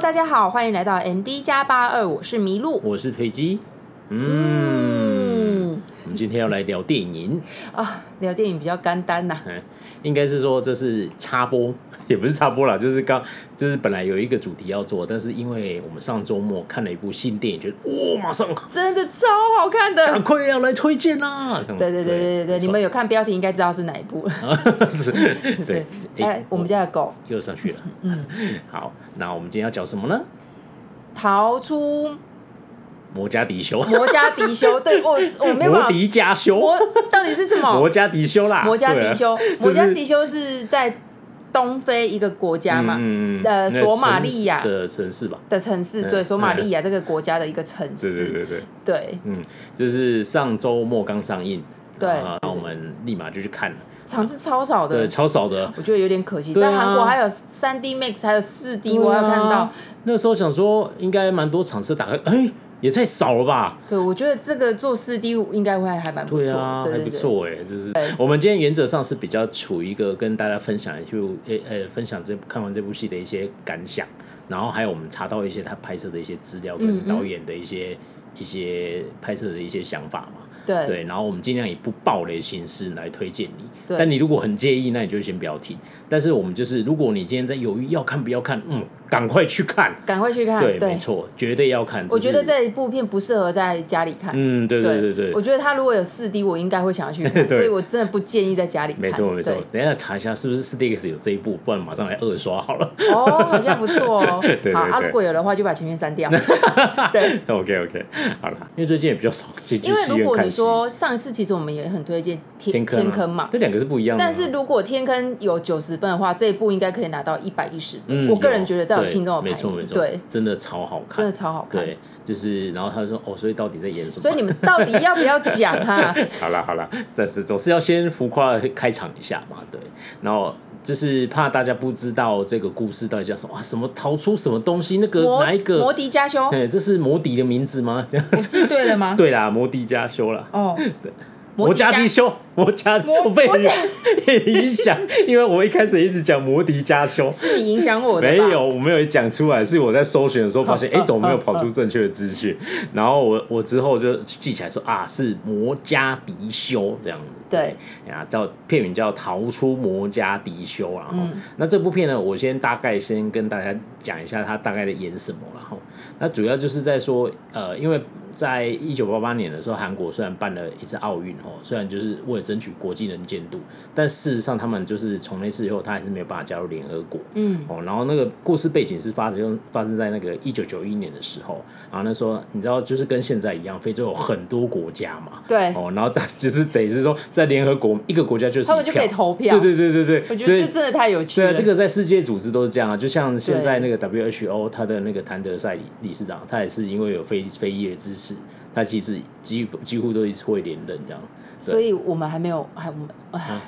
大家好，欢迎来到 MD 加八二，我是麋鹿，我是推机。嗯，们今天要来聊电影啊，聊电影比较干单呐、啊。嗯，应该是说这是插播，也不是插播啦，就是刚就是本来有一个主题要做，但是因为我们上周末看了一部新电影，觉得哇，马上真的超好看的，赶快要来推荐啦！对对对对对对，你们有看标题应该知道是哪一部是 对，哎、欸，我们家的狗又上去了。嗯，好，那我们今天要讲什么呢？逃出。摩加迪修，摩加迪修，对我我没有摩迪加修，到底是什么？摩加迪修啦，摩加迪修，摩加迪修是在东非一个国家嘛？嗯，呃，索马利亚。的城市吧？的城市，对，索马利亚这个国家的一个城市，对对对对，对，嗯，就是上周末刚上映，对，然后我们立马就去看了，场次超少的，对，超少的，我觉得有点可惜，在韩国还有三 D Max，还有四 D，我要看到，那时候想说应该蛮多场次打开，哎。也太少了吧？对，我觉得这个做四 D 应该会还蛮不错，对啊，还不错哎，就是我们今天原则上是比较处于一个跟大家分享，就呃呃分享这看完这部戏的一些感想，然后还有我们查到一些他拍摄的一些资料跟导演的一些、嗯嗯、一些拍摄的一些想法嘛。对，对，然后我们尽量以不暴雷形式来推荐你。但你如果很介意，那你就先不要听。但是我们就是，如果你今天在犹豫要看不要看，嗯，赶快去看，赶快去看。对，没错，绝对要看。我觉得这一部片不适合在家里看。嗯，对对对对。我觉得他如果有四 D，我应该会想要去看，所以我真的不建议在家里看。没错没错，等一下查一下是不是四 D X 有这一部，不然马上来二刷好了。哦，好像不错哦。好，啊，如果有的话，就把前面删掉。对，OK OK，好了，因为最近也比较少进去戏院看戏。因为如果你说上一次。其实我们也很推荐天天坑嘛，这两个是不一样的。但是如果天坑有九十分的话，这一部应该可以拿到一百一十分。我个人觉得在我心中的排名，没错没错，对，真的超好看，真的超好看。对，就是然后他说哦，所以到底在演什么？所以你们到底要不要讲 哈？好了好了，但是总是要先浮夸开场一下嘛，对。然后就是怕大家不知道这个故事到底叫什么啊？什么逃出什么东西？那个哪一个？摩迪加修？哎，这是摩迪的名字吗？这样子对了吗？对啦，摩迪加修啦。哦，对。摩加迪修，摩加，我被你 影响，因为我一开始一直讲摩迪加修，是你影响我的。没有，我没有讲出来，是我在搜寻的时候发现，哎、欸，怎么没有跑出正确的资讯？然后我我之后就记起来说啊，是摩加迪修这样。对，啊，叫片名叫《逃出摩加迪修》然后、嗯、那这部片呢，我先大概先跟大家讲一下，它大概在演什么，然后那主要就是在说，呃，因为。在一九八八年的时候，韩国虽然办了一次奥运哦，虽然就是为了争取国际能见度，但事实上他们就是从那次以后，他还是没有办法加入联合国。嗯，哦，然后那个故事背景是发生发生在那个一九九一年的时候，然后那时候你知道，就是跟现在一样，非洲有很多国家嘛。对。哦，然后但就是等于是说，在联合国一个国家就是他们就可以投票。对对对对对。我觉得这真的太有趣了。对啊，这个在世界组织都是这样啊，就像现在那个 WHO 他的那个谭德赛理理事长，他也是因为有非非裔的支持。他其实几乎几乎都一直会连任这样，所以我们还没有还我们哎，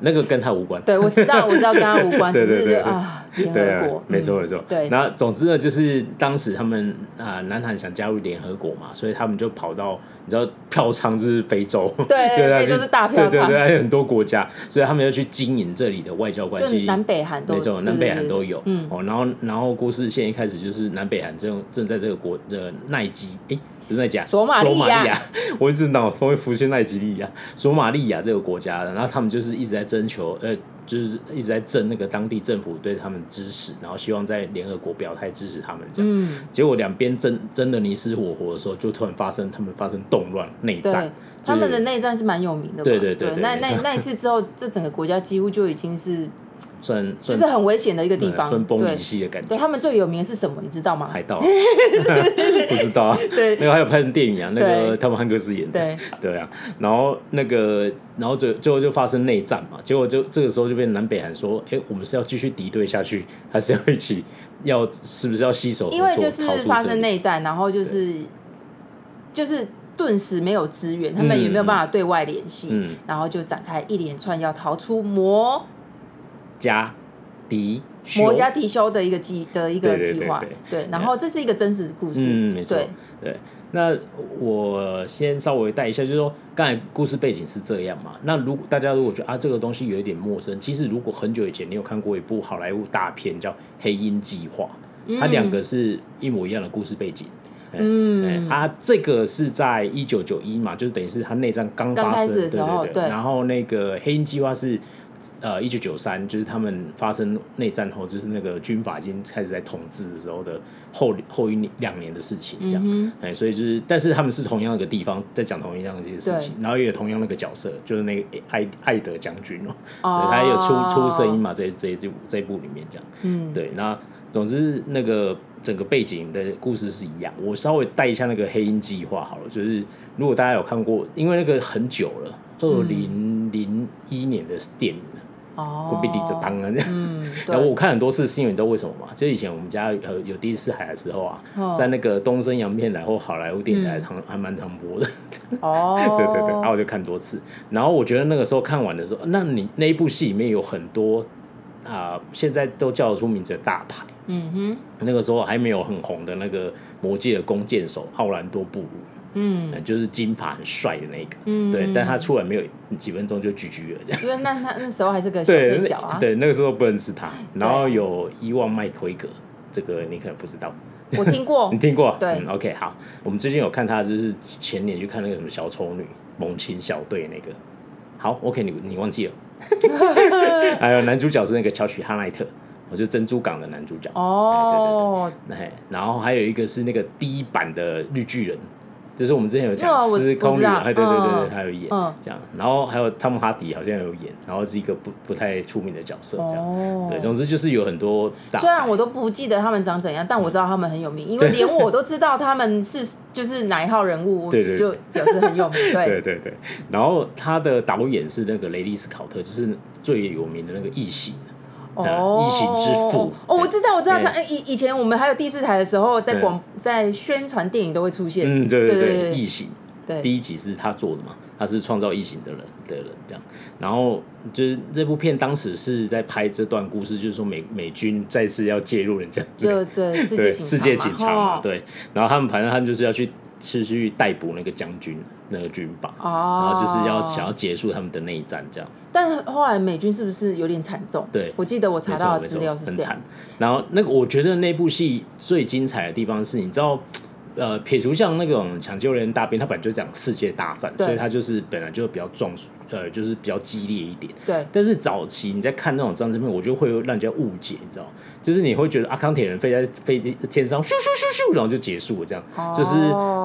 那个跟他无关。对，我知道，我知道跟他无关。对对对啊，联合国，没错没错。对，然后总之呢，就是当时他们啊，南韩想加入联合国嘛，所以他们就跑到你知道票仓就是非洲，对，非洲是大票仓，对对对，还有很多国家，所以他们要去经营这里的外交关系。南北韩都没错，南北韩都有。嗯，哦，然后然后故事线一开始就是南北韩正正在这个国的奈基哎。是在讲索马利亚，我一直脑中会浮现奈及利亚、索马利亚这个国家的，然后他们就是一直在征求，呃，就是一直在争那个当地政府对他们支持，然后希望在联合国表态支持他们这样。嗯、结果两边争争的你死我活的时候，就突然发生他们发生动乱内战。他们的内战是蛮有名的，对对对，对，对，那那那一次之后，这整个国家几乎就已经是。算就是很危险的一个地方，分崩离析的感觉。对，他们最有名的是什么？你知道吗？海盗，不知道啊。对，那个还有拍成电影啊，那个汤姆汉克斯演的。对对啊，然后那个，然后最最后就发生内战嘛。结果就这个时候就被南北韩说：“哎，我们是要继续敌对下去，还是要一起要是不是要携手合作？”因为就是发生内战，然后就是就是顿时没有资源，他们也没有办法对外联系，然后就展开一连串要逃出魔。加迪摩加迪修的一个计的一个计划，对，然后这是一个真实的故事，嗯，没错，对。那我先稍微带一下，就是说刚才故事背景是这样嘛。那如果大家如果觉得啊这个东西有一点陌生，其实如果很久以前你有看过一部好莱坞大片叫《黑鹰计划》，它两个是一模一样的故事背景。嗯，啊，这个是在一九九一嘛，就是等于是他内战刚发生，对对对，对。然后那个黑鹰计划是呃一九九三，就是他们发生内战后，就是那个军阀已经开始在统治的时候的后后一两年的事情，这样。哎、嗯，所以就是，但是他们是同样一个地方在讲同一样的这些事情，然后也有同样那个角色，就是那个艾艾德将军哦，他也有出出声音嘛，在这这部这一部里面讲，嗯，对，那总之那个。整个背景的故事是一样，我稍微带一下那个黑鹰计划好了，就是如果大家有看过，因为那个很久了，二零零一年的电影哦，会被立着当啊，嗯，然后我看很多次，是因为你知道为什么吗？就以前我们家有有第一次海的时候啊，哦、在那个东森洋片台或好莱坞电台还还蛮常播的，哦，对对对，然后我就看多次，然后我觉得那个时候看完的时候，那你那一部戏里面有很多啊、呃，现在都叫得出名字的大牌。嗯哼，那个时候还没有很红的那个魔界的弓箭手奥兰多布鲁，嗯，就是金发很帅的那个，嗯，对，但他出来没有几分钟就 GG 了，这样。那那那时候还是个 小配角啊，对，对，那个时候不认识他。然后有伊万麦奎格，这个你可能不知道，我听过，你听过？对，嗯，OK，好，我们最近有看他，就是前年去看那个什么小丑女猛禽小队那个，好，OK，你你忘记了？还有男主角是那个乔许哈奈特。我就珍珠港的男主角。哦，对对对，然后还有一个是那个第一版的绿巨人，就是我们之前有讲司空女，哎，对对对对，他有演这样，然后还有汤姆哈迪好像有演，然后是一个不不太出名的角色这样，对，总之就是有很多。虽然我都不记得他们长怎样，但我知道他们很有名，因为连我都知道他们是就是哪一号人物，对对，就表示很有名，对 对对对。然后他的导演是那个雷利斯考特，就是最有名的那个异形。哦，异形之父。哦，我知道，我知道，以以前我们还有第四台的时候，在广在宣传电影都会出现。嗯，对对对，异形，对，第一集是他做的嘛，他是创造异形的人的人这样。然后就是这部片当时是在拍这段故事，就是说美美军再次要介入人家，对 对世界警察嘛，对。然后他们反正他们就是要去是去逮捕那个将军。那个军阀，哦然后就是要想要结束他们的内战，这样。但是后来美军是不是有点惨重？对，我记得我查到的资料是这样。很惨。然后那个，我觉得那部戏最精彩的地方是，你知道。呃，撇除像那种抢救人大兵，他本来就讲世界大战，所以他就是本来就比较壮，呃，就是比较激烈一点。对。但是早期你在看那种战争片，我觉得会让人家误解，你知道，就是你会觉得阿康铁人飞在飞机天上，咻咻咻咻，然后就结束了，这样，哦、就是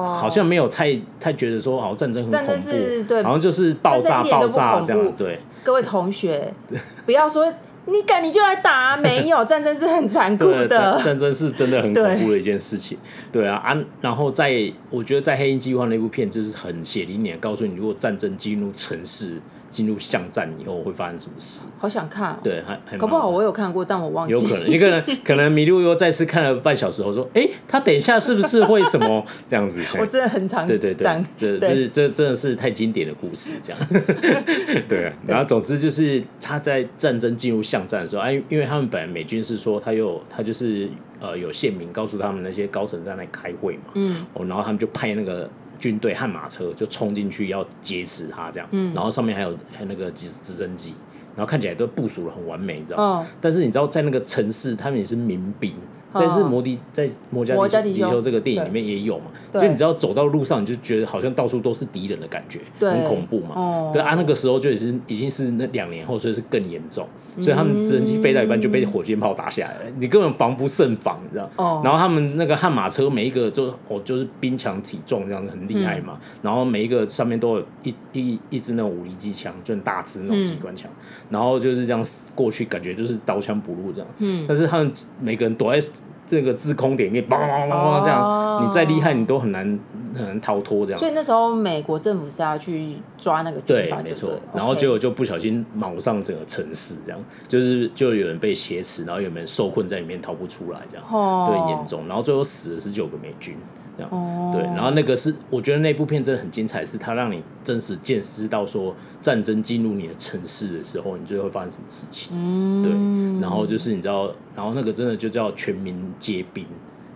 好像没有太太觉得说，好像战争很恐怖，对，好像就是爆炸爆炸这样。对。各位同学，不要说。你敢你就来打啊！没有战争是很残酷的，战争是真的很恐怖的一件事情。对，对啊啊！然后在我觉得在《黑鹰计划》那部片就是很血淋淋的告诉你，如果战争进入城市。进入巷战以后会发生什么事？好想看、喔，对，还搞不好我有看过，但我忘记了。有可能，你可能 可能迷路又再次看了半小时后说：“哎、欸，他等一下是不是会什么 这样子？”我真的很常对对对，这这这真的是太经典的故事，这样 对啊。然后总之就是他在战争进入巷战的时候，哎，因为他们本来美军是说他有他就是呃有县民告诉他们那些高层在那里开会嘛，嗯，哦，然后他们就派那个。军队悍马车就冲进去要劫持他，这样，嗯、然后上面还有还有那个直直升机，然后看起来都部署的很完美，你知道吗？哦、但是你知道在那个城市，他们也是民兵。在这摩的在摩加迪休这个电影里面也有嘛，所以你只要走到路上，你就觉得好像到处都是敌人的感觉，很恐怖嘛。对啊，那个时候就已经已经是那两年后，所以是更严重。所以他们直升机飞到一半就被火箭炮打下来，你根本防不胜防，你知道？然后他们那个悍马车每一个都哦，就是兵强体壮这样子很厉害嘛。然后每一个上面都有一一一支那种五零机枪，就很大支那种机关枪。然后就是这样过去，感觉就是刀枪不入这样。嗯。但是他们每个人躲在。这个制空点给嘣嘣嘣嘣这样，你再厉害，你都很难很难逃脱这样。所以那时候美国政府是要去抓那个，对，没错。然后结果就不小心锚上整个城市，这样就是就有人被挟持，然后有人受困在里面逃不出来，这样对，严重。然后最后死了十九个美军。这样哦，对，然后那个是我觉得那部片真的很精彩，是它让你真实见识到说战争进入你的城市的时候，你最后会发生什么事情。嗯，对，然后就是你知道，然后那个真的就叫全民皆兵，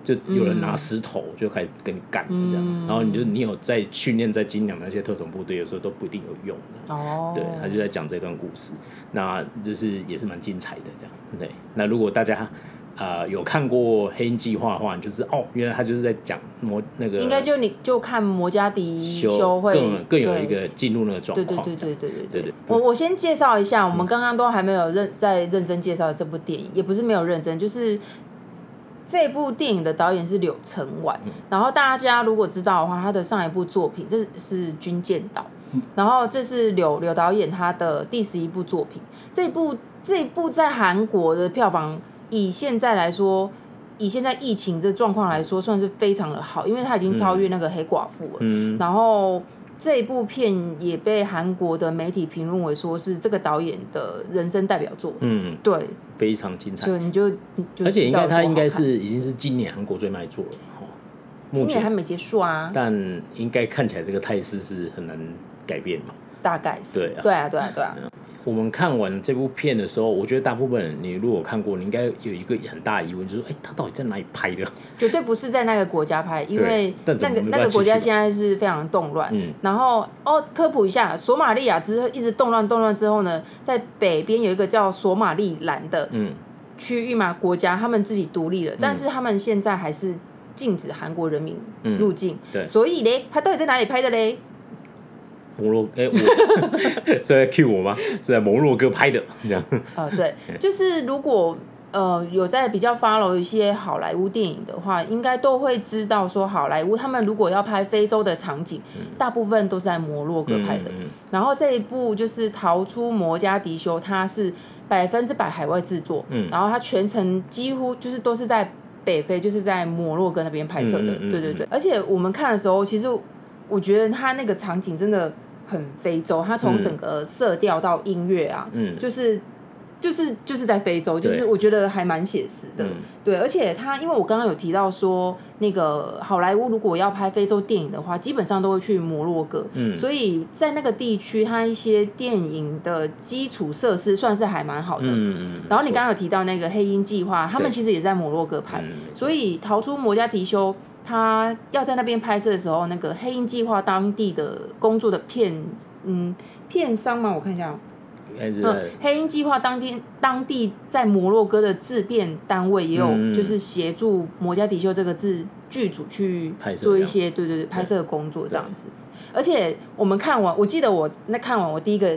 就有人拿石头就开始跟你干这样，嗯、然后你就你有在训练在精良那些特种部队，有时候都不一定有用的。哦，对，他就在讲这段故事，那就是也是蛮精彩的这样。对，那如果大家。呃有看过《黑鹰计划》的话，你就是哦，原来他就是在讲魔那个，应该就你就看摩加迪修会更更有一个进入那个状况。对对对对对对对，对，对我我先介绍一下，我们刚刚都还没有认在认真介绍这部电影，也不是没有认真，就是这部电影的导演是柳承宛。然后大家如果知道的话，他的上一部作品这是《军舰岛》，然后这是柳柳导演他的第十一部作品。这部这部在韩国的票房。以现在来说，以现在疫情的状况来说，算是非常的好，因为它已经超越那个黑寡妇了。嗯，然后这一部片也被韩国的媒体评论为说是这个导演的人生代表作。嗯，对，非常精彩。就你就，就而且应该他应该是已经是今年韩国最卖座了哈。今年还没结束啊，但应该看起来这个态势是很难改变嘛。大概是。对啊，对啊，对啊，对啊。我们看完这部片的时候，我觉得大部分人，你如果看过，你应该有一个很大疑问，就是说，哎，他到底在哪里拍的？绝对不是在那个国家拍，因为那个那个国家现在是非常动乱。嗯。然后哦，科普一下，索马利亚之后一直动乱动乱之后呢，在北边有一个叫索马利兰的区域嘛，国家他们自己独立了，但是他们现在还是禁止韩国人民入境。对。所以呢，他到底在哪里拍的嘞？摩洛哎，我是在 cue 我吗？是在摩洛哥拍的这样。呃，对，就是如果呃有在比较 follow 一些好莱坞电影的话，应该都会知道说，好莱坞他们如果要拍非洲的场景，大部分都是在摩洛哥拍的。然后这一部就是《逃出摩加迪休》，它是百分之百海外制作。嗯。然后它全程几乎就是都是在北非，就是在摩洛哥那边拍摄的。嗯嗯嗯、对对对。而且我们看的时候，其实我觉得它那个场景真的。很非洲，它从整个色调到音乐啊，嗯，就是就是就是在非洲，就是我觉得还蛮写实的，对，而且它因为我刚刚有提到说，那个好莱坞如果要拍非洲电影的话，基本上都会去摩洛哥，嗯，所以在那个地区，它一些电影的基础设施算是还蛮好的，嗯嗯，然后你刚刚有提到那个黑鹰计划，他们其实也在摩洛哥拍，所以逃出摩加迪休。他要在那边拍摄的时候，那个黑鹰计划当地的工作的片，嗯，片商嘛，我看一下，嗯，黑鹰计划当天当地在摩洛哥的制片单位也有，就是协助摩加迪休这个字剧组去做一些，对对对，拍摄的工作这样子。而且我们看完，我记得我那看完，我第一个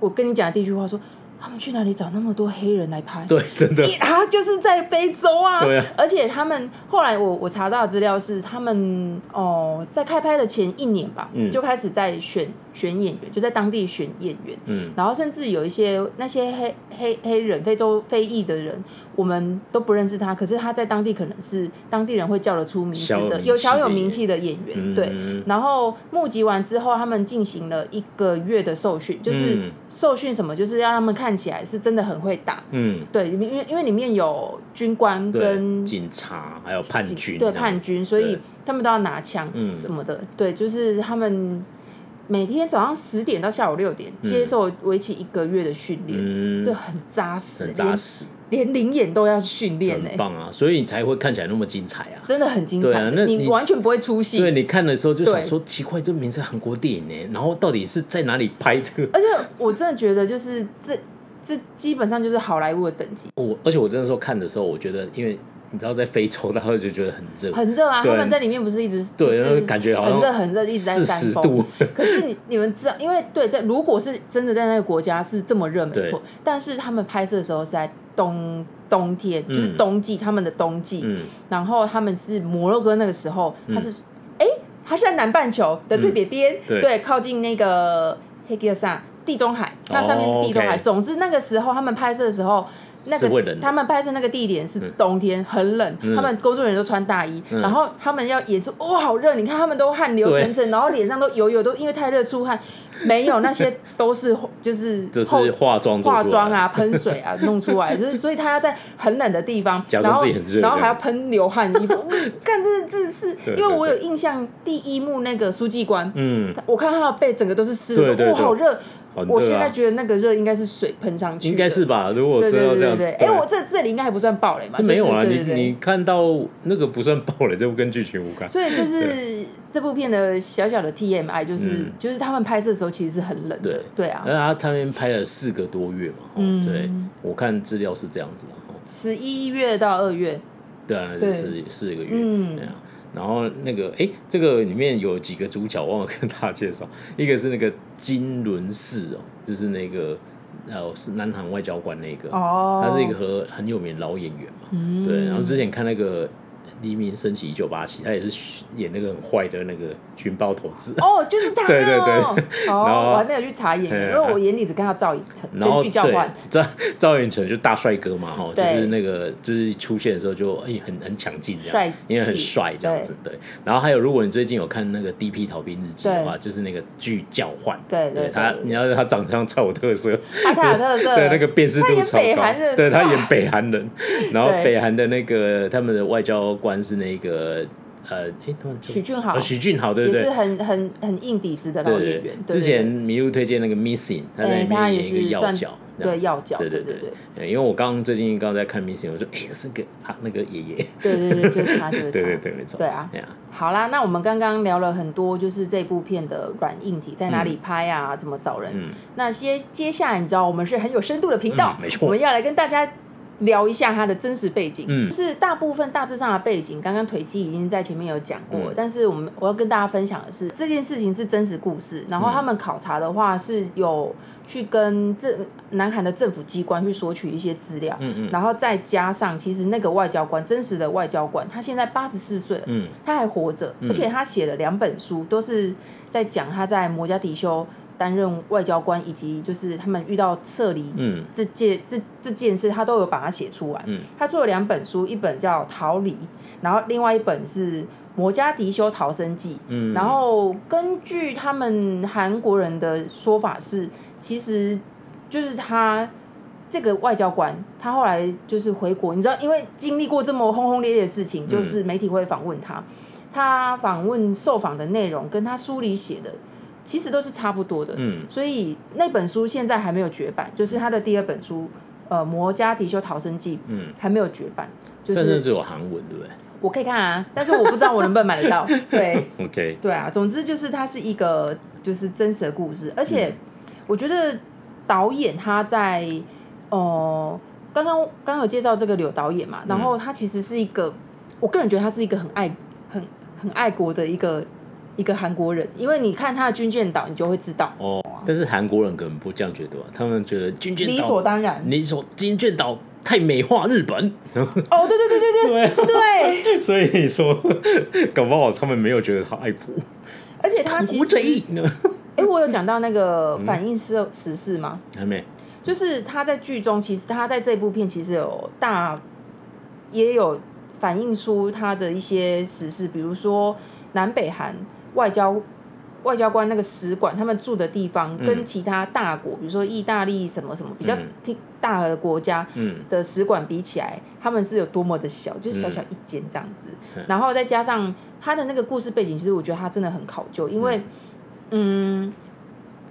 我跟你讲的第一句话说。他们去哪里找那么多黑人来拍？对，真的啊，就是在非洲啊。对啊。而且他们后来我我查到的资料是，他们哦，在开拍的前一年吧，嗯，就开始在选选演员，就在当地选演员。嗯。然后甚至有一些那些黑黑黑人、非洲非裔的人，我们都不认识他，可是他在当地可能是当地人会叫得出名字的，有小有名气的演员。嗯、对。然后募集完之后，他们进行了一个月的受训，就是受训什么，就是要他们看。看起来是真的很会打，嗯，对，因为因为里面有军官跟警察，还有叛军，对叛军，所以他们都要拿枪什么的，对，就是他们每天早上十点到下午六点接受为期一个月的训练，这很扎实，很扎实，连灵眼都要训练，很棒啊！所以你才会看起来那么精彩啊，真的很精彩，那你完全不会出戏。对，你看的时候就想说奇怪，这名是韩国电影呢，然后到底是在哪里拍这个？而且我真的觉得就是这。这基本上就是好莱坞的等级。我而且我真的时候看的时候，我觉得，因为你知道在非洲，然后就觉得很热，很热啊！他们在里面不是一直对，感觉好像很热很热，一直在四十度。可是你你们知道，因为对在如果是真的在那个国家是这么热，没错。但是他们拍摄的时候是在冬冬天，就是冬季，他们的冬季。然后他们是摩洛哥那个时候，他是哎，他是在南半球的最北边，对，靠近那个黑吉萨。地中海，那上面是地中海。Oh. 总之那个时候他们拍摄的时候，那个他们拍摄那个地点是冬天，嗯、很冷，他们工作人员都穿大衣，嗯、然后他们要演出，哦，好热！你看他们都汗流淌淌，对然后脸上都油油，都因为太热出汗。没有，那些都是 就是这是化妆化妆啊，喷水啊弄出来，就是所以他要在很冷的地方，然后然后还要喷流汗衣服。看这这是，因为我有印象，第一幕那个书记官，嗯，我看他的背整个都是湿的，哇，好热。我现在觉得那个热应该是水喷上去，应该是吧？如果真的这样，哎，我这这里应该还不算暴雷嘛？没有啊，你你看到那个不算暴雷，这部跟剧情无关。所以就是这部片的小小的 TMI，就是就是他们拍摄的时候其实是很冷的，对啊。那他他们拍了四个多月嘛，对，我看资料是这样子的。十一月到二月。对啊，那就是四个月。嗯。然后那个，哎，这个里面有几个主角，忘了跟大家介绍。一个是那个金轮寺哦，就是那个呃，是南韩外交官那个。哦。他是一个很很有名的老演员嘛。嗯。对，然后之前看那个。黎明升起一九八七，他也是演那个很坏的那个军报头子。哦，就是他。对对对。然后我还没有去查演员，因为我眼里只看到赵寅成。然后赵赵赵寅成就大帅哥嘛，哈，就是那个就是出现的时候就哎很很抢镜这样，因为很帅这样子。对。然后还有，如果你最近有看那个《D.P. 逃兵日记》的话，就是那个剧叫唤。对对。他，你要他长相超有特色。他有特色。对，那个辨识度超高。对他演北韩人，然后北韩的那个他们的外交官。是那个呃，哎，许俊豪，许俊豪对不对？也是很很很硬底子的老演员。之前迷路推荐那个 Missing，他在里面演一个要角，对要角，对对对对。因为我刚刚最近刚在看 Missing，我说哎，是个啊那个爷爷。对对对，就是他，就是他。对对对，没错。对啊，好啦，那我们刚刚聊了很多，就是这部片的软硬体在哪里拍啊，怎么找人。那些接下来你知道，我们是很有深度的频道，没错，我们要来跟大家。聊一下他的真实背景，嗯，就是大部分大致上的背景，刚刚腿基已经在前面有讲过，嗯、但是我们我要跟大家分享的是，这件事情是真实故事，然后他们考察的话是有去跟这南韩的政府机关去索取一些资料，嗯嗯，然后再加上其实那个外交官真实的外交官，他现在八十四岁，嗯，他还活着，而且他写了两本书，都是在讲他在摩加迪休。担任外交官，以及就是他们遇到撤离这件、嗯、这这件事，他都有把它写出来。嗯、他做了两本书，一本叫《逃离》，然后另外一本是《摩加迪修逃生记》。嗯、然后根据他们韩国人的说法是，其实就是他这个外交官，他后来就是回国，你知道，因为经历过这么轰轰烈烈的事情，就是媒体会访问他，他访问受访的内容跟他书里写的。其实都是差不多的，嗯，所以那本书现在还没有绝版，就是他的第二本书，呃，《摩加迪休逃生记》，嗯，还没有绝版，就是但是只有韩文，对不对？我可以看啊，但是我不知道我能不能买得到，对，OK，对啊，总之就是它是一个就是真实的故事，而且我觉得导演他在呃，刚刚刚刚有介绍这个柳导演嘛，然后他其实是一个，我个人觉得他是一个很爱很很爱国的一个。一个韩国人，因为你看他的军舰岛，你就会知道。哦，但是韩国人可能不这样觉得，他们觉得军舰岛理所当然，理所军舰岛太美化日本。哦，对对对对对 对，对。所以你说，搞不好他们没有觉得他爱国，而且他其实，哎、欸，我有讲到那个反映时时事吗？还没。就是他在剧中，其实他在这部片其实有大也有反映出他的一些时事，比如说南北韩。外交外交官那个使馆，他们住的地方跟其他大国，嗯、比如说意大利什么什么比较大的国家的使馆比起来，嗯、他们是有多么的小，就是小小一间这样子。嗯、然后再加上他的那个故事背景，其实我觉得他真的很考究，因为嗯，嗯，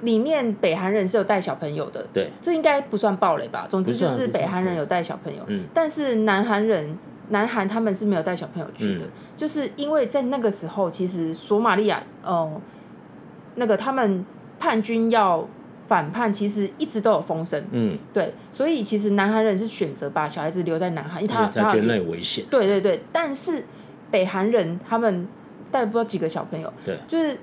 里面北韩人是有带小朋友的，对，这应该不算暴雷吧？总之就是北韩人有带小朋友，嗯，但是南韩人。南韩他们是没有带小朋友去的，嗯、就是因为在那个时候，其实索马利亚，呃，那个他们叛军要反叛，其实一直都有风声，嗯，对，所以其实南韩人是选择把小孩子留在南韩，因为他他觉得那有危险，对对对，但是北韩人他们带不知道几个小朋友，对，就是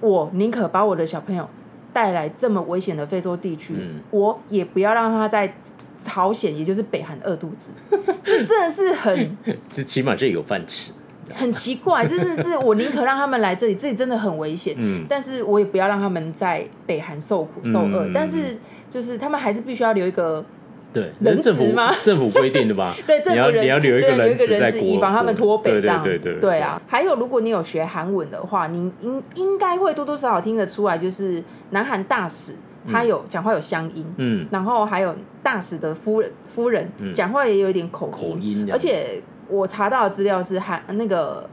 我宁可把我的小朋友带来这么危险的非洲地区，嗯、我也不要让他在。朝鲜，也就是北韩饿肚子，这真的是很，这起码这有饭吃。很奇怪，真的是我宁可让他们来这里，这里真的很危险。嗯，但是我也不要让他们在北韩受苦受饿。嗯、但是就是他们还是必须要留一个对人质吗？政府规定的吧？对，政府你要你要留一个人质在以防他们脱北这样。对对，对啊。还有，如果你有学韩文的话，你应应该会多多少少听得出来，就是南韩大使。他有讲话有乡音，嗯，然后还有大使的夫人夫人讲话也有一点口音，口音，而且我查到的资料是，韩那个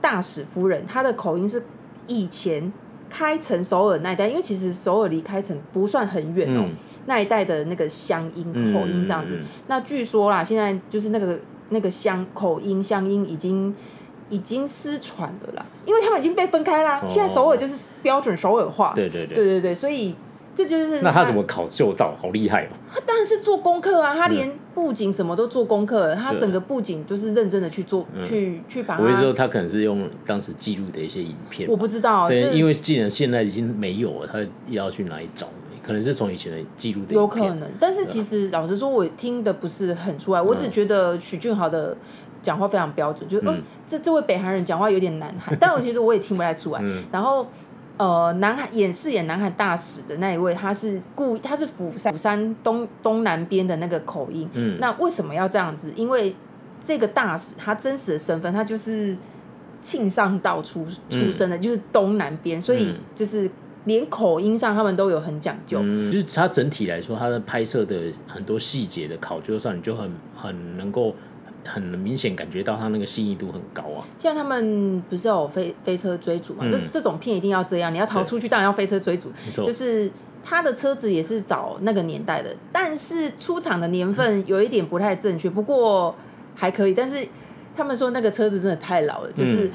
大使夫人她的口音是以前开城首尔那一带，因为其实首尔离开城不算很远哦，嗯、那一带的那个乡音口音这样子。那据说啦，现在就是那个那个乡口音乡音已经已经失传了啦，因为他们已经被分开啦。哦、现在首尔就是标准首尔话，对对对，对对对，所以。这就是那他怎么考究到？好厉害哦！他当然是做功课啊，他连布景什么都做功课，嗯、他整个布景都是认真的去做，嗯、去去把。我意思说，他可能是用当时记录的一些影片。我不知道，对，因为既然现在已经没有了，他要去哪里找？可能是从以前的记录的。有可能，但是其实老实说，我听的不是很出来，嗯、我只觉得许俊豪的讲话非常标准，就是嗯、哦，这这位北韩人讲话有点难喊，但我其实我也听不太出来。嗯、然后。呃，南海演饰演南海大使的那一位，他是故他是釜山釜山东东南边的那个口音。嗯，那为什么要这样子？因为这个大使他真实的身份，他就是庆尚道出出生的，嗯、就是东南边，所以就是连口音上他们都有很讲究。嗯，就是他整体来说，他的拍摄的很多细节的考究上，你就很很能够。很明显感觉到他那个细腻度很高啊！像他们不是有飞飞车追逐嘛？嗯、这这种片一定要这样，你要逃出去，当然要飞车追逐。对就是他的车子也是找那个年代的，但是出厂的年份有一点不太正确，不过还可以。但是他们说那个车子真的太老了，就是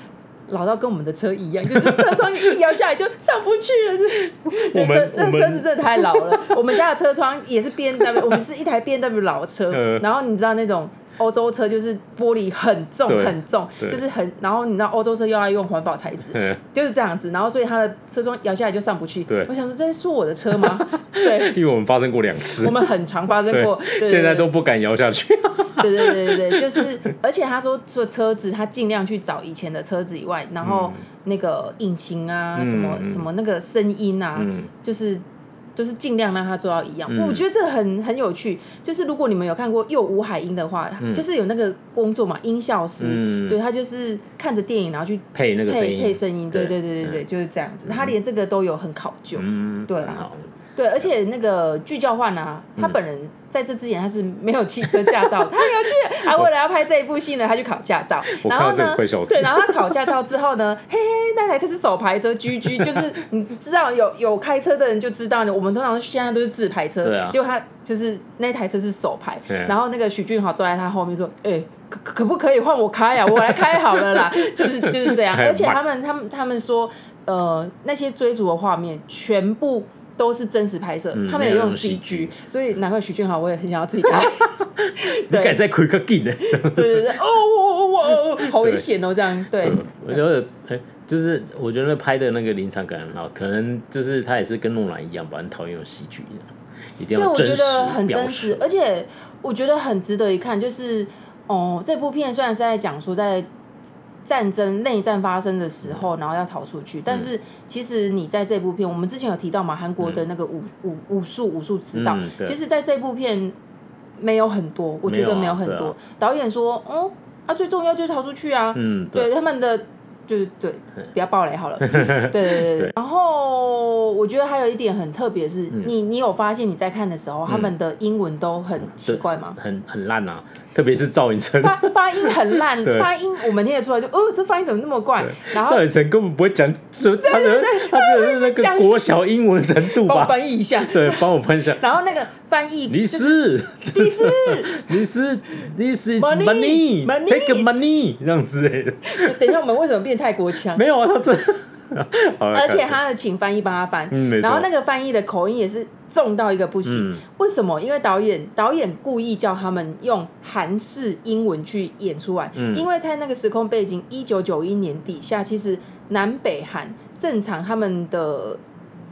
老到跟我们的车一样，就是 车窗一摇下来就上不去了。是，这这车子真的太老了。我们家的车窗也是 B N W，我们是一台 B N W 老车，然后你知道那种。欧洲车就是玻璃很重很重，就是很，然后你知道欧洲车又要用环保材质，就是这样子，然后所以它的车窗摇下来就上不去。对，我想说这是我的车吗？对，因为我们发生过两次，我们很常发生过，现在都不敢摇下去。对对对对对，就是，而且他说说车子他尽量去找以前的车子以外，然后那个引擎啊，什么什么那个声音啊，就是。就是尽量让他做到一样，嗯、我觉得这很很有趣。就是如果你们有看过《又吴海英》的话，嗯、就是有那个工作嘛，音效师，嗯、对他就是看着电影，然后去配那个声音，配声音，对对。对对对，嗯、就是这样子。他连这个都有很考究，嗯，对啊。对，而且那个具教焕啊，他本人在这之前他是没有汽车驾照，他很有趣，还为了要拍这一部戏呢，他去考驾照。然后呢，对，然后他考驾照之后呢，嘿嘿，那台车是手牌车居居 就是你知道有有开车的人就知道呢，我们通常现在都是自排车，对啊，结果他就是那台车是手排，然后那个许俊豪坐在他后面说，哎，可可不可以换我开呀？我来开好了啦，就是就是这样。而且他们他们他们说，呃，那些追逐的画面全部。都是真实拍摄，嗯、他们也用 CG，所以难怪徐俊豪我也很想要自己拍。你改在开个镜呢？对对对，哦哦哦，好危险哦，这样对。我觉得，哎，就是我觉得拍的那个临场感很好，可能就是他也是跟诺兰一样吧，很讨厌用 CG，一定要真实。我觉得很真实，而且我觉得很值得一看，就是哦，这部片虽然是在讲说在。战争内战发生的时候，然后要逃出去。但是其实你在这部片，我们之前有提到嘛，韩国的那个武武武术武术指导，其实在这部片没有很多，我觉得没有很多。导演说，哦，啊，最重要就是逃出去啊。嗯，对他们的。就是对，不要暴雷好了。对对对对。然后我觉得还有一点很特别是，你你有发现你在看的时候，他们的英文都很奇怪吗？很很烂啊，特别是赵寅成发发音很烂，发音我们听得出来就哦，这发音怎么那么怪？然后赵寅成根本不会讲，说他的他的那个国小英文程度吧？帮我翻译一下，对，帮我翻译一下。然后那个翻译，李斯，李斯，李斯，This is money，take money，这样之类的。等一下，我们为什么变？泰国腔没有啊，他这，而且他的请翻译帮他翻，嗯、然后那个翻译的口音也是重到一个不行。嗯、为什么？因为导演导演故意叫他们用韩式英文去演出来，嗯、因为他那个时空背景一九九一年底下，其实南北韩正常他们的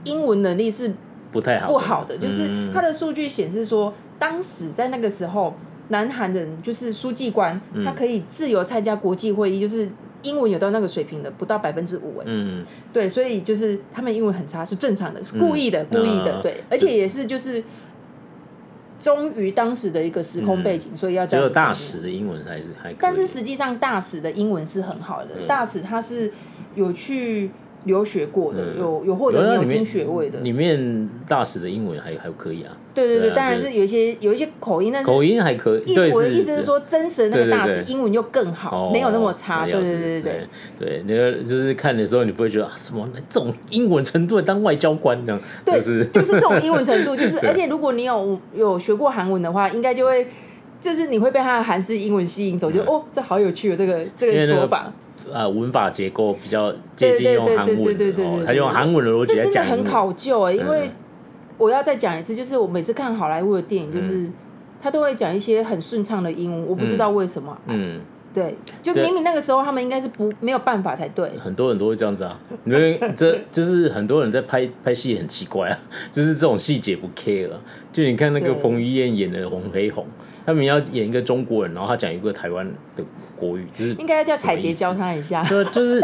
英文能力是不太好不好的，就是他的数据显示说，当时在那个时候，南韩人就是书记官，他可以自由参加国际会议，就是。英文有到那个水平的不到百分之五哎，嗯，对，所以就是他们英文很差是正常的，是故意的，嗯、故意的，对，而且也是就是忠于当时的一个时空背景，嗯、所以要。只有大使的英文还是还可以，但是实际上大使的英文是很好的，嗯、大使他是有去。留学过的，有有获得牛津学位的，里面大使的英文还还可以啊。对对对，当然是有一些有一些口音，但是口音还可以。我的意思是说，真实的那个大使英文就更好，没有那么差。对对对对对，那个就是看的时候，你不会觉得什么这种英文程度当外交官这样。对，就是就是这种英文程度，就是而且如果你有有学过韩文的话，应该就会就是你会被他的韩式英文吸引走，就哦，这好有趣哦这个这个说法。呃，文法结构比较接近用韩文，他用韩文的逻辑来讲，这真的很考究哎，因为我要再讲一次，就是我每次看好莱坞的电影，就是、嗯、他都会讲一些很顺畅的英文，我不知道为什么。嗯。嗯对，就明明那个时候他们应该是不没有办法才对。很多人都会这样子啊，因为这就是很多人在拍拍戏很奇怪啊，就是这种细节不 care 了。就你看那个彭于晏演的《红黑红》，他们要演一个中国人，然后他讲一个台湾的国语，就是应该要叫彩杰教他一下。对，就是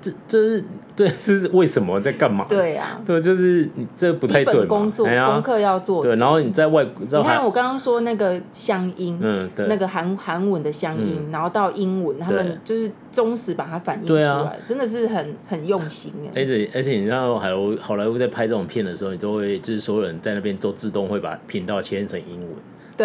这 这是。对，是为什么在干嘛？对呀，对，就是你这不太对工作功课要做。对，然后你在外，你看我刚刚说那个乡音，嗯，对，那个韩韩文的乡音，然后到英文，他们就是忠实把它反映出来，真的是很很用心哎。而且而且你知道，好莱好莱坞在拍这种片的时候，你都会就是所有人在那边都自动会把频道切成英文。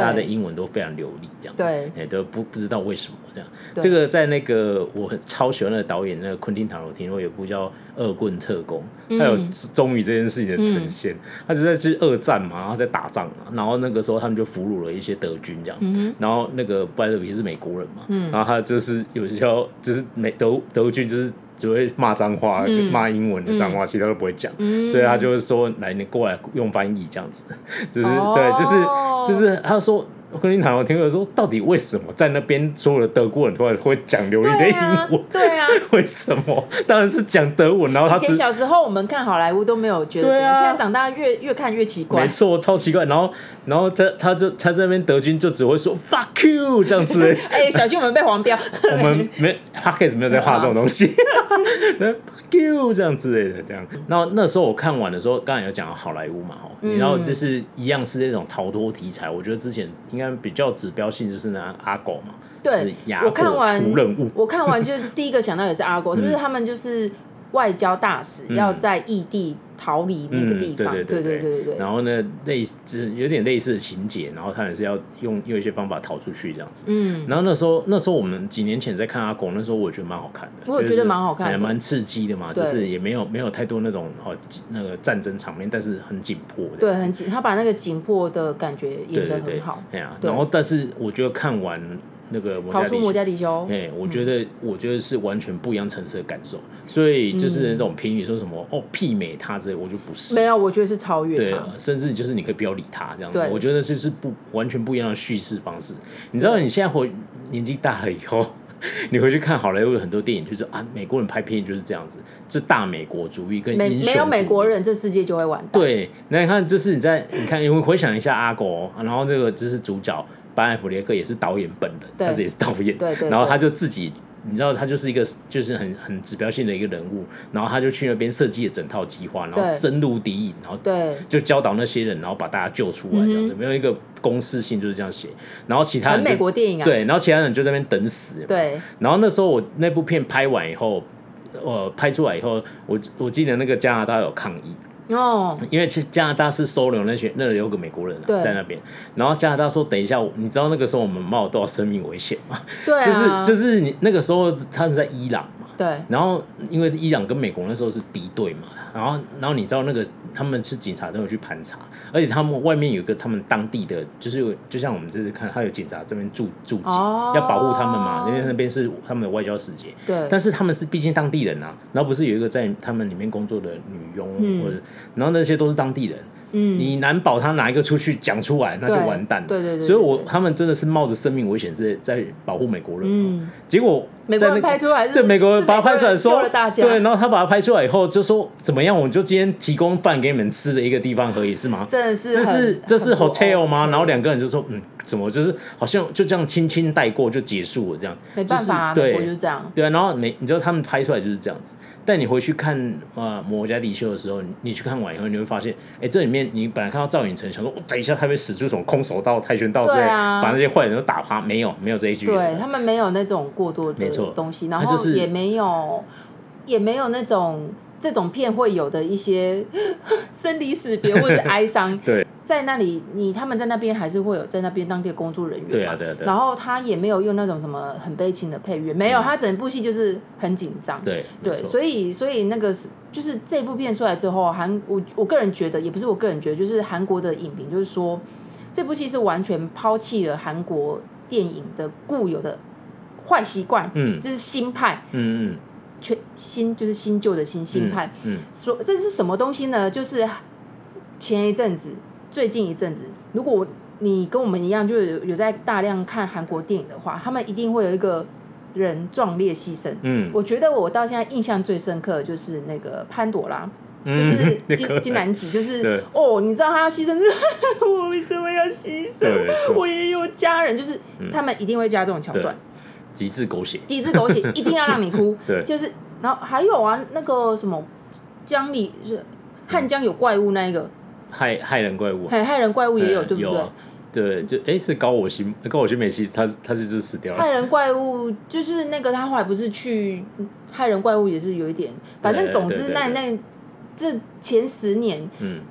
他的英文都非常流利，这样，对，哎，都不不知道为什么这样。这个在那个我很超喜欢的导演，那个昆汀塔罗提诺有部叫《恶棍特工》，他有忠于这件事情的呈现。他就在去二战嘛，然后在打仗嘛，然后那个时候他们就俘虏了一些德军这样，然后那个布莱德彼是美国人嘛，然后他就是有时候就是美德德军就是。只会骂脏话，骂英文的脏话，其他都不会讲，嗯、所以他就是说，来，你过来用翻译这样子，就是、哦、对，就是就是他说。我跟你谈，我听了说，到底为什么在那边所有的德国人突然会讲流利的英文？对啊，为什么？当然是讲德文。然后他以前小时候我们看好莱坞都没有觉得，对啊，现在长大越越看越奇怪。没错，超奇怪。然后，然后他他就他这边德军就只会说 fuck you 这样子。哎，小心我们被黄标。我们没 Podcast 没有在画这种东西。fuck you 这样之类的这样。然后那时候我看完的时候，刚才有讲到好莱坞嘛，然后就是一样是那种逃脱题材。我觉得之前应该。比较指标性就是那阿狗嘛，对，我看完出任务，我看完就是第一个想到也是阿狗，就是他们就是外交大使要在异地逃离那个地方，对对对对对。然后呢，类似有点类似的情节，然后他也是要用用一些方法逃出去这样子。嗯，然后那时候那时候我们几年前在看阿公，那时候我觉得蛮好看的，我觉得蛮好看，也蛮刺激的嘛，就是也没有没有太多那种哦那个战争场面，但是很紧迫的，对，很紧，他把那个紧迫的感觉演得很好，对啊。然后但是我觉得看完。那个逃出摩加迪修，哎，我觉得，我觉得是完全不一样层次的感受，所以就是那种评语说什么哦，媲美他之类，我就不是，没有，我觉得是超越，对，甚至就是你可以不要理他这样子，我觉得就是不完全不一样的叙事方式。你知道，你现在回年纪大了以后，你回去看好莱坞有很多电影，就是啊，美国人拍片就是这样子，就大美国主义跟没有美国人，这世界就会完蛋。对，那你看，就是你在你看，你会回想一下阿狗，然后那个就是主角。班艾弗列克也是导演本人，他也是导演，对对对，然后他就自己，你知道他就是一个就是很很指标性的一个人物，然后他就去那边设计了整套计划，然后深入敌营，然后就教导那些人，然后把大家救出来，这样子，没有一个公式性就是这样写，然后其他人美国电影啊，对，然后其他人就在那边等死，对，然后那时候我那部片拍完以后，呃，拍出来以后，我我记得那个加拿大有抗议。哦，因为其加拿大是收留那些那留给美国人在那边，然后加拿大说，等一下，你知道那个时候我们冒了多少生命危险吗？对，就是就是你那个时候他们在伊朗嘛，对，然后因为伊朗跟美国那时候是敌对嘛，然后然后你知道那个他们是警察都有去盘查，而且他们外面有一个他们当地的，就是就像我们这次看，他有警察这边驻驻警，要保护他们嘛，因为那边是他们的外交使节，对，但是他们是毕竟当地人啊，然后不是有一个在他们里面工作的女佣或者。然后那些都是当地人，嗯，你难保他哪一个出去讲出来，那就完蛋了。对对对，所以我他们真的是冒着生命危险在在保护美国人。嗯，结果美国人拍出来，对美国人把他拍出来说，对，然后他把他拍出来以后就说怎么样？我就今天提供饭给你们吃的一个地方可以，是吗？真的是，这是这是 hotel 吗？然后两个人就说嗯。怎么就是好像就这样轻轻带过就结束了这样？没办法、啊，对，就这样。对啊，然后你你知道他们拍出来就是这样子，但你回去看呃摩加迪休的时候，你去看完以后，你会发现，哎，这里面你本来看到赵寅成，想说，我、哦、等一下他会使出什么空手道、跆拳道之类，啊、把那些坏人都打趴，没有，没有这一句。对他们没有那种过多的东西，然后也没有，也没有那种这种片会有的一些 生离死别或者哀伤。对。在那里，你他们在那边还是会有在那边当地的工作人员嘛？对啊，对啊，对。然后他也没有用那种什么很悲情的配乐，没有，他整部戏就是很紧张。对对，所以所以那个是就是这部片出来之后，韩我我个人觉得也不是我个人觉得，就是韩国的影评就是说，这部戏是完全抛弃了韩国电影的固有的坏习惯，嗯，就是新派，嗯嗯，全新就是新旧的新新派，嗯，说这是什么东西呢？就是。前一阵子，最近一阵子，如果你跟我们一样，就有有在大量看韩国电影的话，他们一定会有一个人壮烈牺牲。嗯，我觉得我到现在印象最深刻的就是那个潘朵拉。就是金 金南吉，就是哦，你知道他要牺牲，我为什么要牺牲？我也有家人，就是他们一定会加这种桥段，极致狗血，极致狗血，一定要让你哭。对，就是然后还有啊，那个什么江里是汉江有怪物那一个害害人怪物，害害人怪物也有对不对？对，就哎是高我心高我心美希，他他是就是死掉了。害人怪物就是那个他后来不是去害人怪物也是有一点，反正总之那那。这前十年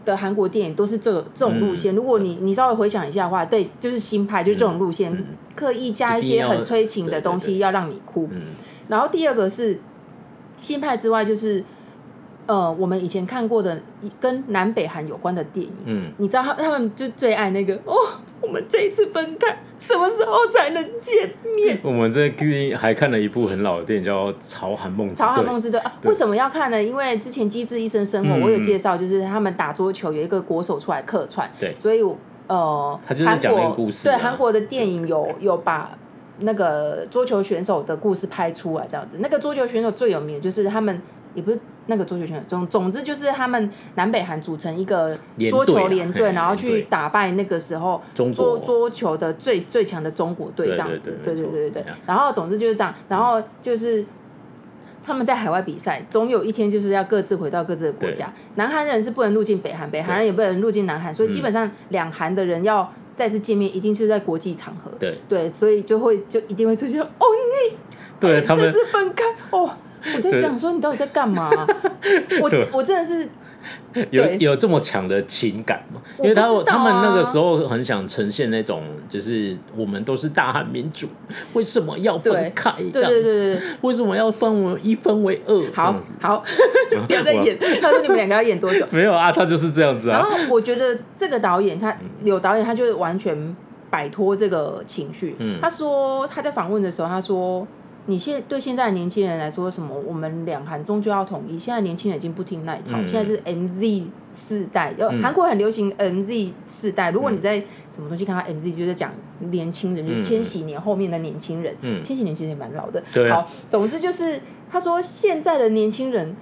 的韩国电影都是这这种路线。嗯、如果你你稍微回想一下的话，对，就是新派，就是这种路线，嗯、刻意加一些很催情的东西，要让你哭。然后第二个是新派之外，就是呃，我们以前看过的跟南北韩有关的电影。嗯，你知道他他们就最爱那个哦。我们这一次分开，什么时候才能见面？我们这还看了一部很老的电影，叫《朝韩梦之队》。朝韩梦之队啊，为什么要看呢？因为之前《机智医生生活》我有介绍，就是他们打桌球有一个国手出来客串，对，所以呃，他就是讲那个故事。对，韩国的电影有有把那个桌球选手的故事拍出来，这样子。那个桌球选手最有名的就是他们。也不是那个桌球选手，总总之就是他们南北韩组成一个桌球联队，然后去打败那个时候桌桌球的最最强的中国队这样子，对对对对对。然后总之就是这样，然后就是他们在海外比赛，总有一天就是要各自回到各自的国家。南韩人是不能入境北韩，北韩人也不能入境南韩，所以基本上两韩的人要再次见面，一定是在国际场合。对对，所以就会就一定会出现哦，你对他们分开哦。我在想说，你到底在干嘛？我我真的是有有这么强的情感吗？因为他他们那个时候很想呈现那种，就是我们都是大汉民主，为什么要分开？这样子，为什么要分为一分为二？好好，不要再演。他说你们两个要演多久？没有啊，他就是这样子啊。然后我觉得这个导演，他有导演，他就完全摆脱这个情绪。嗯他说他在访问的时候，他说。你现对现在的年轻人来说，什么我们两韩终究要统一？现在年轻人已经不听那一套，嗯、现在是 MZ 四代，呃、嗯，韩国很流行 MZ 四代。如果你在什么东西看到 MZ，就在讲年轻人，嗯、就是千禧年后面的年轻人。嗯，千禧年其实也蛮老的。对、啊。好，总之就是他说现在的年轻人，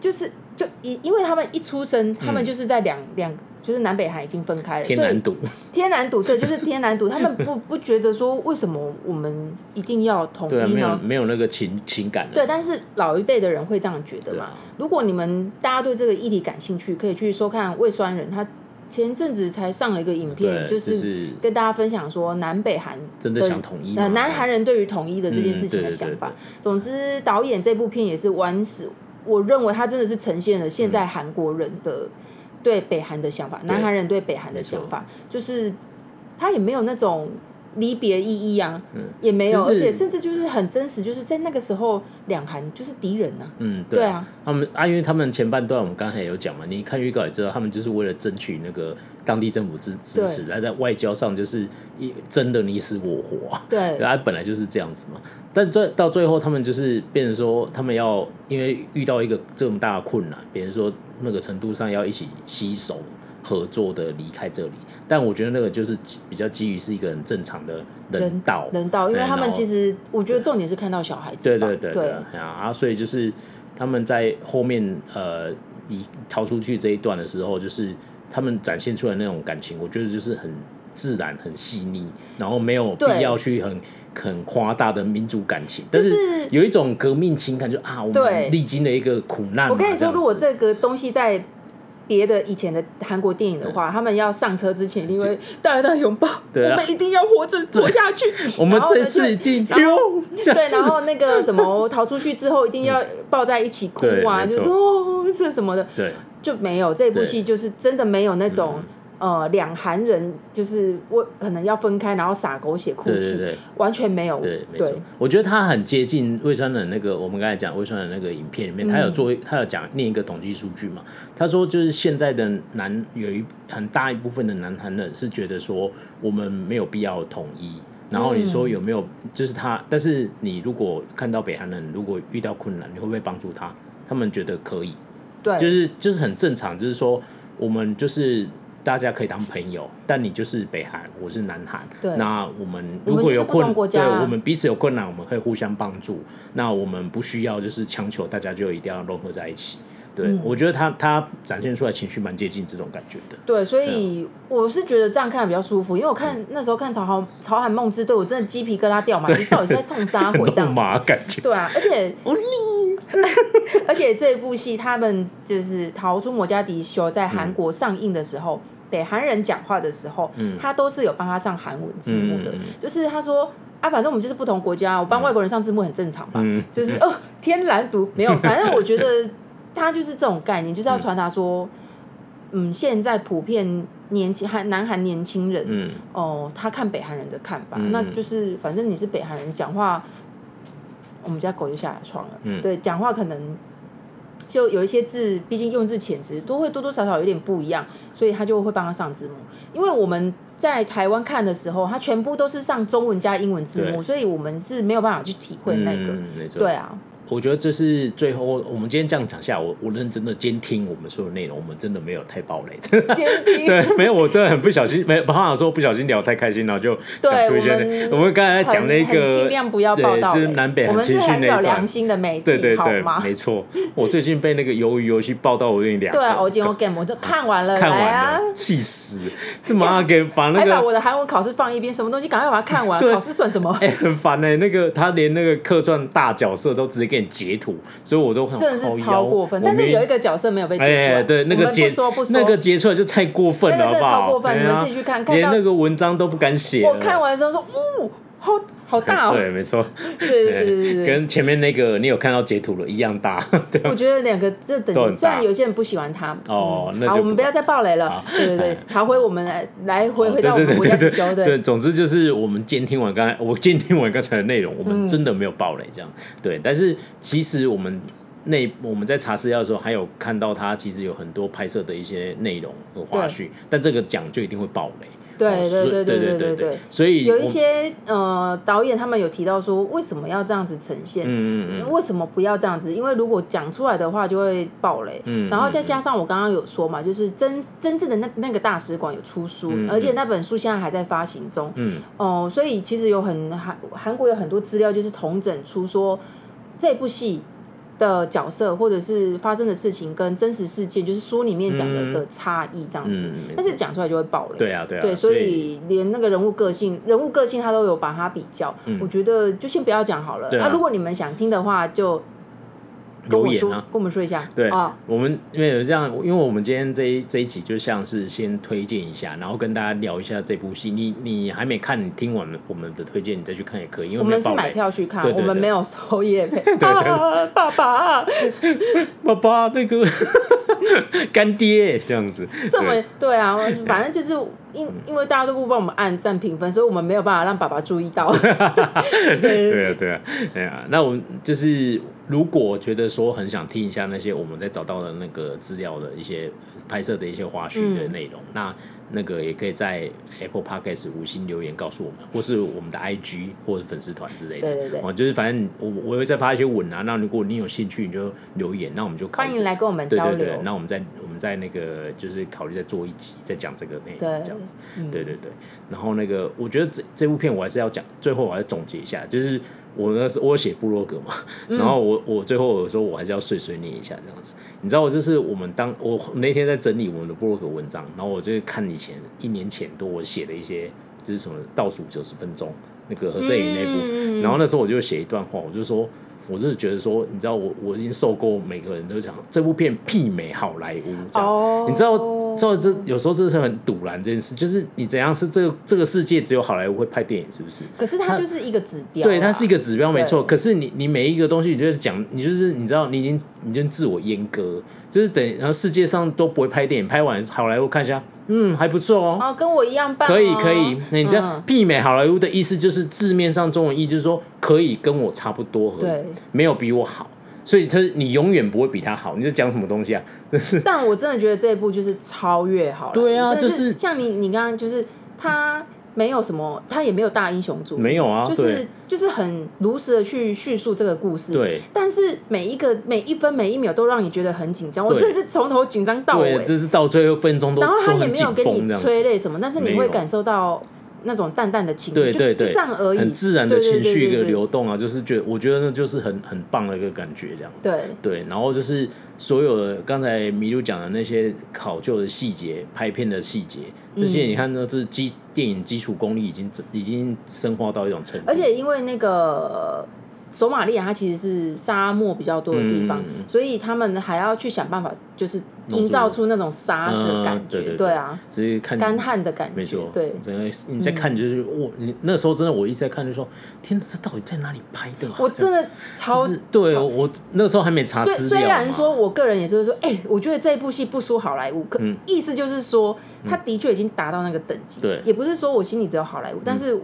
就是就因因为他们一出生，他们就是在两两。嗯就是南北韩已经分开了，天南独，天南独，对，就是天南独。他们不 不觉得说，为什么我们一定要统一呢？没有没有那个情情感。对，但是老一辈的人会这样觉得嘛？如果你们大家对这个议题感兴趣，可以去收看魏酸人，他前阵子才上了一个影片，就是跟大家分享说南北韩真的想统一，南韩人对于统一的这件事情的想法。总之，导演这部片也是完死，我认为他真的是呈现了现在韩国人的。对北韩的想法，南韩人对北韩的想法，就是他也没有那种离别意义啊，嗯，也没有，而且甚至就是很真实，就是在那个时候，两韩就是敌人呐，嗯，对啊，他们啊，因为他们前半段我们刚才也有讲嘛，你看预告也知道，他们就是为了争取那个当地政府支支持，来在外交上就是一争得你死我活，对，他本来就是这样子嘛，但最到最后，他们就是变成说，他们要因为遇到一个这么大的困难，比如说。那个程度上要一起携手合作的离开这里，但我觉得那个就是比较基于是一个很正常的人道。人道，因为他们其实我觉得重点是看到小孩子，对对对对。啊，所以就是他们在后面呃，你逃出去这一段的时候，就是他们展现出来那种感情，我觉得就是很自然、很细腻，然后没有必要去很很夸大的民族感情，但是有一种革命情感就，就啊，我们历经了一个苦难。我跟你说，如果这个东西在别的以前的韩国电影的话，他们要上车之前，因为大大拥抱，对啊，我们一定要活着活下去。我们这次一定对，然后那个什么逃出去之后，一定要抱在一起哭啊，就说哦，这什么的，对，就没有这部戏，就是真的没有那种。呃，两韩人就是我可能要分开，然后撒狗血哭泣，对对对，完全没有。对，对，没错。我觉得他很接近魏川的那个，我们刚才讲魏川的那个影片里面，他有做，他有讲另一个统计数据嘛。他说，就是现在的男有一很大一部分的男韩人是觉得说，我们没有必要统一。然后你说有没有？就是他，但是你如果看到北韩人如果遇到困难，你会不会帮助他？他们觉得可以。对，就是就是很正常，就是说。我们就是。大家可以当朋友，但你就是北韩，我是南韩。对，那我们如果有困，啊、对，我们彼此有困难，我们可以互相帮助。那我们不需要就是强求大家就一定要融合在一起。对，嗯、我觉得他他展现出来情绪蛮接近这种感觉的。对，所以我是觉得这样看比较舒服，因为我看那时候看朝韩朝韩梦之队，我真的鸡皮疙瘩掉嘛，你到底是在冲杀回这样 感觉？对啊，而且 而且这一部戏他们就是逃出摩加迪休在韩国上映的时候。嗯北韩人讲话的时候，嗯、他都是有帮他上韩文字幕的。嗯、就是他说啊，反正我们就是不同国家，我帮外国人上字幕很正常吧？嗯、就是哦，天然独 没有，反正我觉得他就是这种概念，就是要传达说，嗯，嗯，现在普遍年轻韩南韩年轻人，嗯、哦，他看北韩人的看法，嗯、那就是反正你是北韩人讲话，我们家狗就下来床了。嗯、对，讲话可能。就有一些字，毕竟用字遣词都会多多少少有点不一样，所以他就会帮他上字幕。因为我们在台湾看的时候，他全部都是上中文加英文字幕，所以我们是没有办法去体会那个。嗯、对啊。我觉得这是最后，我们今天这样讲下，我我认真的监听我们所有内容，我们真的没有太暴雷。监听 对，没有，我真的很不小心，没不好说不小心聊太开心，然后就讲出一些。我们刚才讲那个尽量不要报道，就是南北很情绪那一段。有良心的媒体，对对对，没错。我最近被那个鱿鱼游戏报道，我有点凉。对啊，我今天 game 我都看完了，看完了，气死！这马上给把那个把我的韩文考试放一边，什么东西赶快把它看完，考试算什么？哎，很烦哎，那个他连那个客串大角色都直接给你截图。所以我都很真的是超过分，但是有一个角色没有被截出来。哎，对，那个截那个截出来就太过分了，好不好？超过分，你们自己去看，连那个文章都不敢写。我看完之后说，呜，好好大哦。对，没错。对对对对，跟前面那个你有看到截图了一样大。我觉得两个这等级，虽然有些人不喜欢他。哦，那好，我们不要再爆雷了。对对对，好，回我们来来回回到我们国家地球。对，总之就是我们监听完刚才我监听完刚才的内容，我们真的没有爆雷这样。对，但是其实我们。那我们在查资料的时候，还有看到他其实有很多拍摄的一些内容和花絮，但这个讲就一定会爆雷。对对对对对对对。所以有一些呃导演他们有提到说，为什么要这样子呈现？嗯嗯嗯。为什么不要这样子？因为如果讲出来的话就会爆雷。嗯。然后再加上我刚刚有说嘛，就是真真正的那那个大使馆有出书，而且那本书现在还在发行中。嗯。哦、呃，所以其实有很韩韩国有很多资料，就是统整出说这部戏。的角色或者是发生的事情跟真实事件，就是书里面讲的的差异这样子，但是讲出来就会爆了。对啊，对啊，对，所以连那个人物个性、人物个性他都有把它比较。嗯、我觉得就先不要讲好了。那、啊啊、如果你们想听的话，就。跟我说，跟我们说一下。对，我们因为有这样，因为我们今天这一这一集就像是先推荐一下，然后跟大家聊一下这部戏。你你还没看，你听完我们的推荐，你再去看也可以。因为我们是买票去看，我们没有收业配。爸爸，爸爸，那个 干爹这样子。这么对啊，反正就是因因为大家都不帮我们按赞评分，所以我们没有办法让爸爸注意到。对啊，对啊，对啊。那我们就是。如果觉得说很想听一下那些我们在找到的那个资料的一些拍摄的一些花絮的内容，嗯、那那个也可以在 Apple Podcast 五星留言告诉我们，或是我们的 IG 或者粉丝团之类的。对对对。哦，就是反正我我会再发一些文啊，那如果你有兴趣，你就留言，那我们就欢迎来跟我们交流。对对对，那我们再我们再那个就是考虑再做一集，再讲这个内容这样子。对，嗯、对对对。然后那个我觉得这这部片我还是要讲，最后我还是总结一下，就是。我那是我写部落格嘛，嗯、然后我我最后有时候我还是要碎碎念一下这样子，你知道我就是我们当我那天在整理我们的部落格文章，然后我就看以前一年前多我写的一些就是什么倒数九十分钟那个何振宇那部，嗯、然后那时候我就写一段话，我就说。我就是觉得说，你知道我我已经受够每个人都讲这部片媲美好莱坞这样，oh. 你知道，知道这有时候这是很堵然这件事，就是你怎样是这个这个世界只有好莱坞会拍电影，是不是？可是它就是一个指标，对，它是一个指标没错。可是你你每一个东西，你就是讲，你就是你知道，你已经你已经自我阉割。就是等，然后世界上都不会拍电影，拍完好莱坞看一下，嗯，还不错哦。哦，跟我一样棒。可以可以，那你这样媲美好莱坞的意思就是字面上中文意就是说可以跟我差不多，对，没有比我好，所以他你永远不会比他好。你在讲什么东西啊？但我真的觉得这一部就是超越好。对啊，就是像你你刚刚就是他没有什么，他也没有大英雄主义，没有啊，就是就是很如实的去叙述这个故事。对，但是每一个每一分每一秒都让你觉得很紧张，我真的是从头紧张到尾，这是到最后分钟都，然后他也没有给你催泪什么，但是你会感受到。那种淡淡的情绪，对对对，就这样而已，很自然的情绪一个流动啊，就是觉得我觉得那就是很很棒的一个感觉，这样。对对，然后就是所有的刚才麋鹿讲的那些考究的细节、拍片的细节，这些你看，呢就是基电影基础功力已经已经深化到一种程度。而且因为那个。索马利亚它其实是沙漠比较多的地方，嗯、所以他们还要去想办法，就是营造出那种沙的感觉。嗯、对，对，对，对啊，所以看干旱的感觉。没错，对。整个你在看就是我，你那时候真的我一直在看，就说天哪，这到底在哪里拍的？我真的超对，我那时候还没查资料。虽然说我个人也是说，哎、欸，我觉得这部戏不输好莱坞，可、嗯、意思就是说，他的确已经达到那个等级。对、嗯，也不是说我心里只有好莱坞，但是。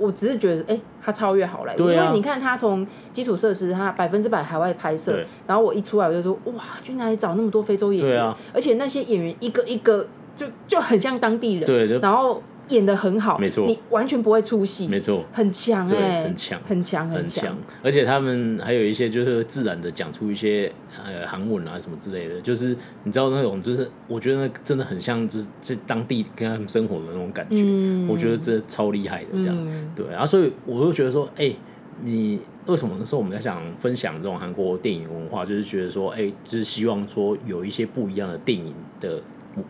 我只是觉得，哎、欸，他超越好莱坞，啊、因为你看他从基础设施，他百分之百海外拍摄，然后我一出来我就说，哇，去哪里找那么多非洲演员？啊、而且那些演员一个一个就就很像当地人，对，然后。演的很好，没错，你完全不会出戏，没错，很强哎，很强，很强，很强，而且他们还有一些就是自然的讲出一些呃韩文啊什么之类的，就是你知道那种，就是我觉得那真的很像，就是这当地跟他们生活的那种感觉，嗯、我觉得这超厉害的这样，嗯、对，然后所以我就觉得说，哎、欸，你为什么那时候我们在想分享这种韩国电影文化，就是觉得说，哎、欸，就是希望说有一些不一样的电影的。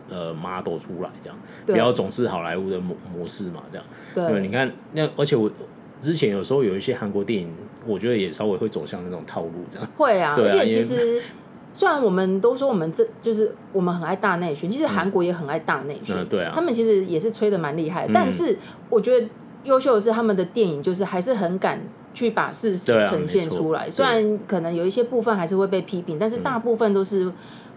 呃，model 出来这样，不要总是好莱坞的模模式嘛，这样。对，你看那，而且我之前有时候有一些韩国电影，我觉得也稍微会走向那种套路这样。会啊，对啊，而且其实虽然我们都说我们这就是我们很爱大内宣，其实韩国也很爱大内宣，对啊，他们其实也是吹的蛮厉害的。但是我觉得优秀的是他们的电影，就是还是很敢去把事实呈现出来。虽然可能有一些部分还是会被批评，但是大部分都是。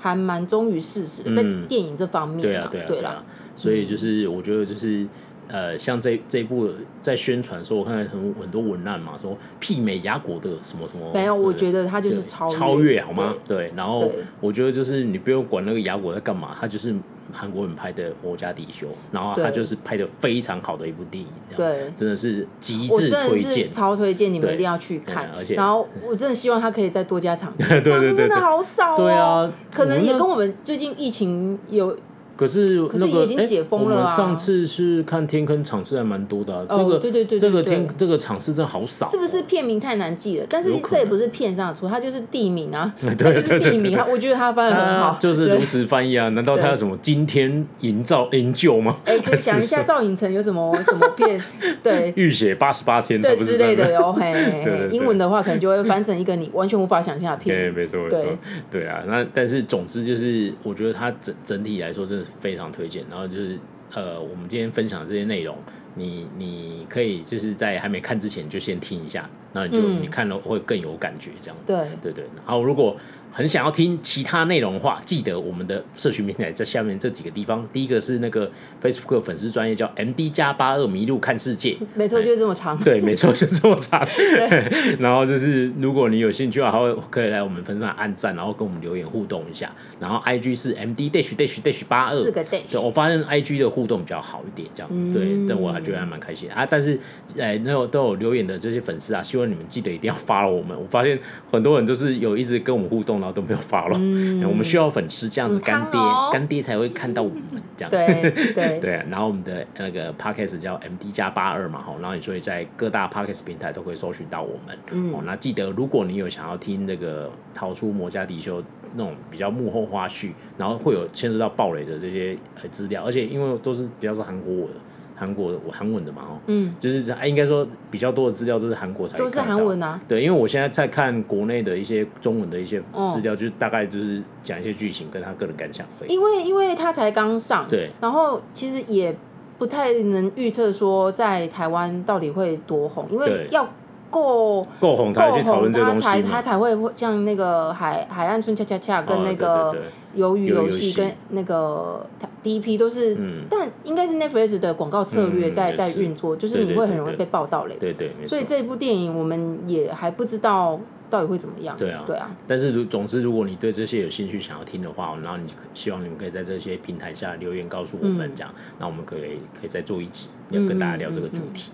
还蛮忠于事实的，在电影这方面，对啊，对啊，对啦，所以就是我觉得就是呃，像这这一部在宣传的时候，我看很很多文案嘛，说媲美雅果的什么什么，没有，我觉得他就是超超越好吗？对，然后我觉得就是你不用管那个雅果在干嘛，他就是。韩国人拍的《魔家迪修》，然后他就是拍的非常好的一部电影，对，真的是极致推荐，超推荐，你们一定要去看。而且，然后我真的希望他可以再多加场次，场次真的好少哦。对啊，可能也跟我们最近疫情有。可是那个，已经解封了啊，我们上次是看天坑场次还蛮多的，这个对对对，这个天这个场次真的好少。是不是片名太难记了？但是这也不是片上的错，它就是地名啊，就是地名。我觉得他翻的很好，就是如实翻译啊。难道他有什么今天营造营救吗？哎，可以讲一下赵寅成有什么什么片？对，浴血八十八天，对之类的哦。嘿，英文的话可能就会翻成一个你完全无法想象的片。对，没错没错，对啊。那但是总之就是，我觉得它整整体来说真的。非常推荐，然后就是呃，我们今天分享的这些内容，你你可以就是在还没看之前就先听一下，然后你就、嗯、你看了会更有感觉，这样。对。对对。然后如果很想要听其他内容的话，记得我们的社群平台在下面这几个地方。第一个是那个 Facebook 粉丝专业叫 MD 加八二迷路看世界，没错，就是这么长。对，没错，就这么长。然后就是如果你有兴趣的话，可以来我们粉丝团按赞，然后跟我们留言互动一下。然后 IG 是 MD dash dash dash 八二，四个 dash。对，我发现 IG 的互动比较好一点，这样、嗯、对，但我还觉得还蛮开心啊。但是哎，那有都有留言的这些粉丝啊，希望你们记得一定要 follow 我们。我发现很多人都是有一直跟我们互动。然后都没有发了，嗯、我们需要粉丝这样子干爹，干、哦、爹才会看到我们这样。对对 对，然后我们的那个 podcast 叫 MD 加八二嘛，然后你所以在各大 podcast 平台都可以搜寻到我们。嗯，那记得如果你有想要听那个逃出摩加迪修那种比较幕后花絮，然后会有牵涉到暴雷的这些资料，而且因为都是比较是韩国的。韩国的我韩文的嘛哦，嗯，就是哎，应该说比较多的资料都是韩国才都是韩文啊。对，因为我现在在看国内的一些中文的一些资料，就是大概就是讲一些剧情跟他个人感想。因为因为他才刚上，对，然后其实也不太能预测说在台湾到底会多红，因为要够够红才去讨论这个东西，他才他才会像那个海海岸村恰恰恰跟那个鱿鱼游戏跟那个第一批都是，嗯、但应该是 Netflix 的广告策略在、嗯、在运作，就是你会很容易被报道嘞。对对，所以这部电影我们也还不知道。到底会怎么样？对啊，对啊。但是如总之，如果你对这些有兴趣，想要听的话，然后你希望你们可以在这些平台下留言告诉我们，这样，那、嗯、我们可以可以再做一集，要跟大家聊这个主题。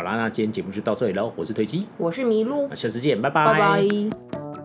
好啦，那今天节目就到这里喽。我是推机，我是麋鹿，下次见，拜拜。拜拜。